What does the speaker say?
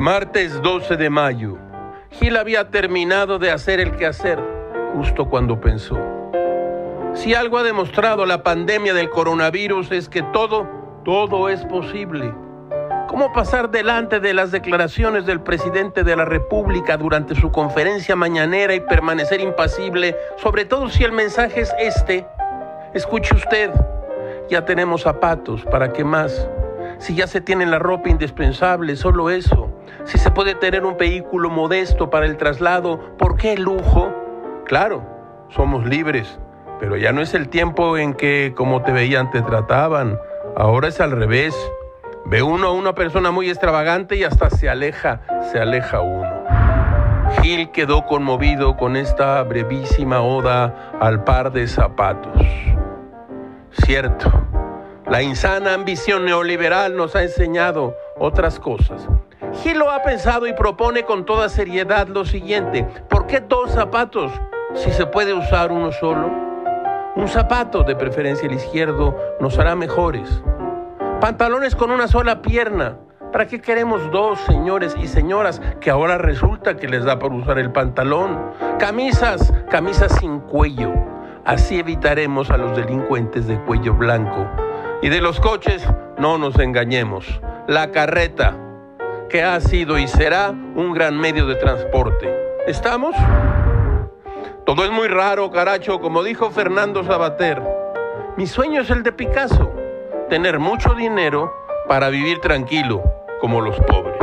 Martes 12 de mayo. Gil había terminado de hacer el quehacer justo cuando pensó. Si algo ha demostrado la pandemia del coronavirus es que todo, todo es posible. ¿Cómo pasar delante de las declaraciones del presidente de la República durante su conferencia mañanera y permanecer impasible, sobre todo si el mensaje es este? Escuche usted, ya tenemos zapatos, ¿para qué más? Si ya se tiene la ropa indispensable, solo eso. Si se puede tener un vehículo modesto para el traslado, ¿por qué lujo? Claro, somos libres, pero ya no es el tiempo en que como te veían te trataban. Ahora es al revés. Ve uno a una persona muy extravagante y hasta se aleja, se aleja uno. Gil quedó conmovido con esta brevísima oda al par de zapatos. Cierto, la insana ambición neoliberal nos ha enseñado otras cosas. Gil lo ha pensado y propone con toda seriedad lo siguiente. ¿Por qué dos zapatos si se puede usar uno solo? Un zapato, de preferencia el izquierdo, nos hará mejores. Pantalones con una sola pierna. ¿Para qué queremos dos señores y señoras que ahora resulta que les da por usar el pantalón? Camisas, camisas sin cuello. Así evitaremos a los delincuentes de cuello blanco. Y de los coches, no nos engañemos. La carreta, que ha sido y será un gran medio de transporte. ¿Estamos? Todo es muy raro, caracho, como dijo Fernando Sabater. Mi sueño es el de Picasso, tener mucho dinero para vivir tranquilo, como los pobres.